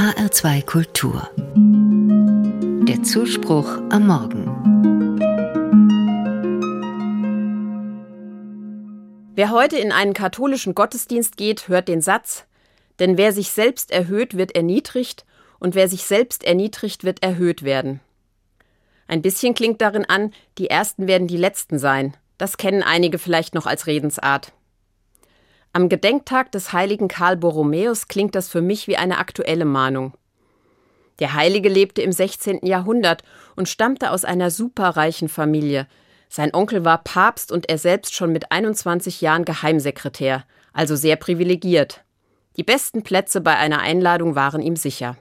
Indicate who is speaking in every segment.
Speaker 1: HR2 Kultur. Der Zuspruch am Morgen.
Speaker 2: Wer heute in einen katholischen Gottesdienst geht, hört den Satz, denn wer sich selbst erhöht, wird erniedrigt, und wer sich selbst erniedrigt, wird erhöht werden. Ein bisschen klingt darin an, die Ersten werden die Letzten sein. Das kennen einige vielleicht noch als Redensart. Am Gedenktag des heiligen Karl Borromäus klingt das für mich wie eine aktuelle Mahnung. Der Heilige lebte im 16. Jahrhundert und stammte aus einer superreichen Familie. Sein Onkel war Papst und er selbst schon mit 21 Jahren Geheimsekretär, also sehr privilegiert. Die besten Plätze bei einer Einladung waren ihm sicher.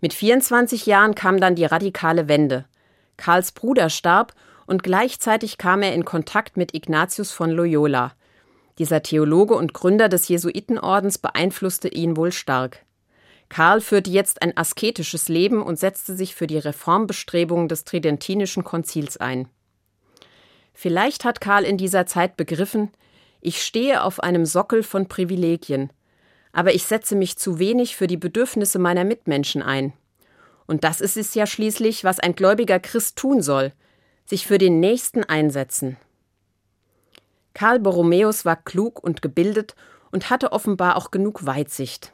Speaker 2: Mit 24 Jahren kam dann die radikale Wende. Karls Bruder starb und gleichzeitig kam er in Kontakt mit Ignatius von Loyola. Dieser Theologe und Gründer des Jesuitenordens beeinflusste ihn wohl stark. Karl führte jetzt ein asketisches Leben und setzte sich für die Reformbestrebungen des Tridentinischen Konzils ein. Vielleicht hat Karl in dieser Zeit begriffen, ich stehe auf einem Sockel von Privilegien, aber ich setze mich zu wenig für die Bedürfnisse meiner Mitmenschen ein. Und das ist es ja schließlich, was ein gläubiger Christ tun soll, sich für den Nächsten einsetzen. Karl Borromäus war klug und gebildet und hatte offenbar auch genug Weitsicht.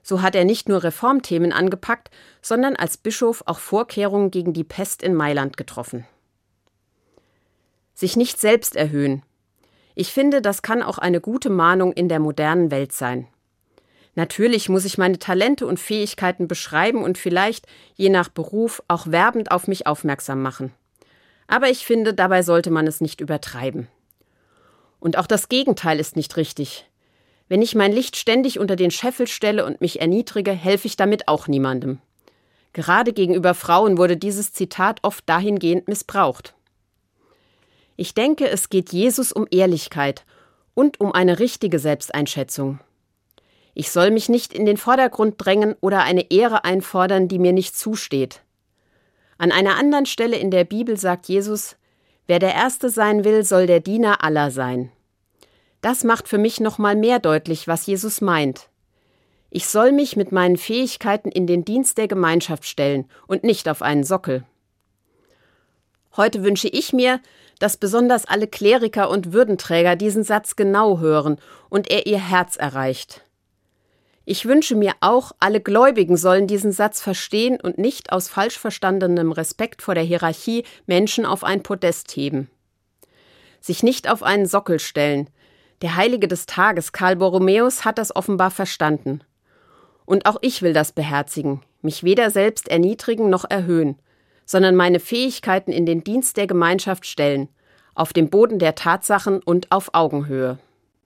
Speaker 2: So hat er nicht nur Reformthemen angepackt, sondern als Bischof auch Vorkehrungen gegen die Pest in Mailand getroffen. Sich nicht selbst erhöhen. Ich finde, das kann auch eine gute Mahnung in der modernen Welt sein. Natürlich muss ich meine Talente und Fähigkeiten beschreiben und vielleicht, je nach Beruf, auch werbend auf mich aufmerksam machen. Aber ich finde, dabei sollte man es nicht übertreiben. Und auch das Gegenteil ist nicht richtig. Wenn ich mein Licht ständig unter den Scheffel stelle und mich erniedrige, helfe ich damit auch niemandem. Gerade gegenüber Frauen wurde dieses Zitat oft dahingehend missbraucht. Ich denke, es geht Jesus um Ehrlichkeit und um eine richtige Selbsteinschätzung. Ich soll mich nicht in den Vordergrund drängen oder eine Ehre einfordern, die mir nicht zusteht. An einer anderen Stelle in der Bibel sagt Jesus, wer der Erste sein will, soll der Diener aller sein. Das macht für mich nochmal mehr deutlich, was Jesus meint. Ich soll mich mit meinen Fähigkeiten in den Dienst der Gemeinschaft stellen und nicht auf einen Sockel. Heute wünsche ich mir, dass besonders alle Kleriker und Würdenträger diesen Satz genau hören und er ihr Herz erreicht. Ich wünsche mir auch, alle Gläubigen sollen diesen Satz verstehen und nicht aus falsch verstandenem Respekt vor der Hierarchie Menschen auf ein Podest heben. Sich nicht auf einen Sockel stellen. Der Heilige des Tages, Karl Borromäus, hat das offenbar verstanden. Und auch ich will das beherzigen, mich weder selbst erniedrigen noch erhöhen, sondern meine Fähigkeiten in den Dienst der Gemeinschaft stellen, auf dem Boden der Tatsachen und auf Augenhöhe.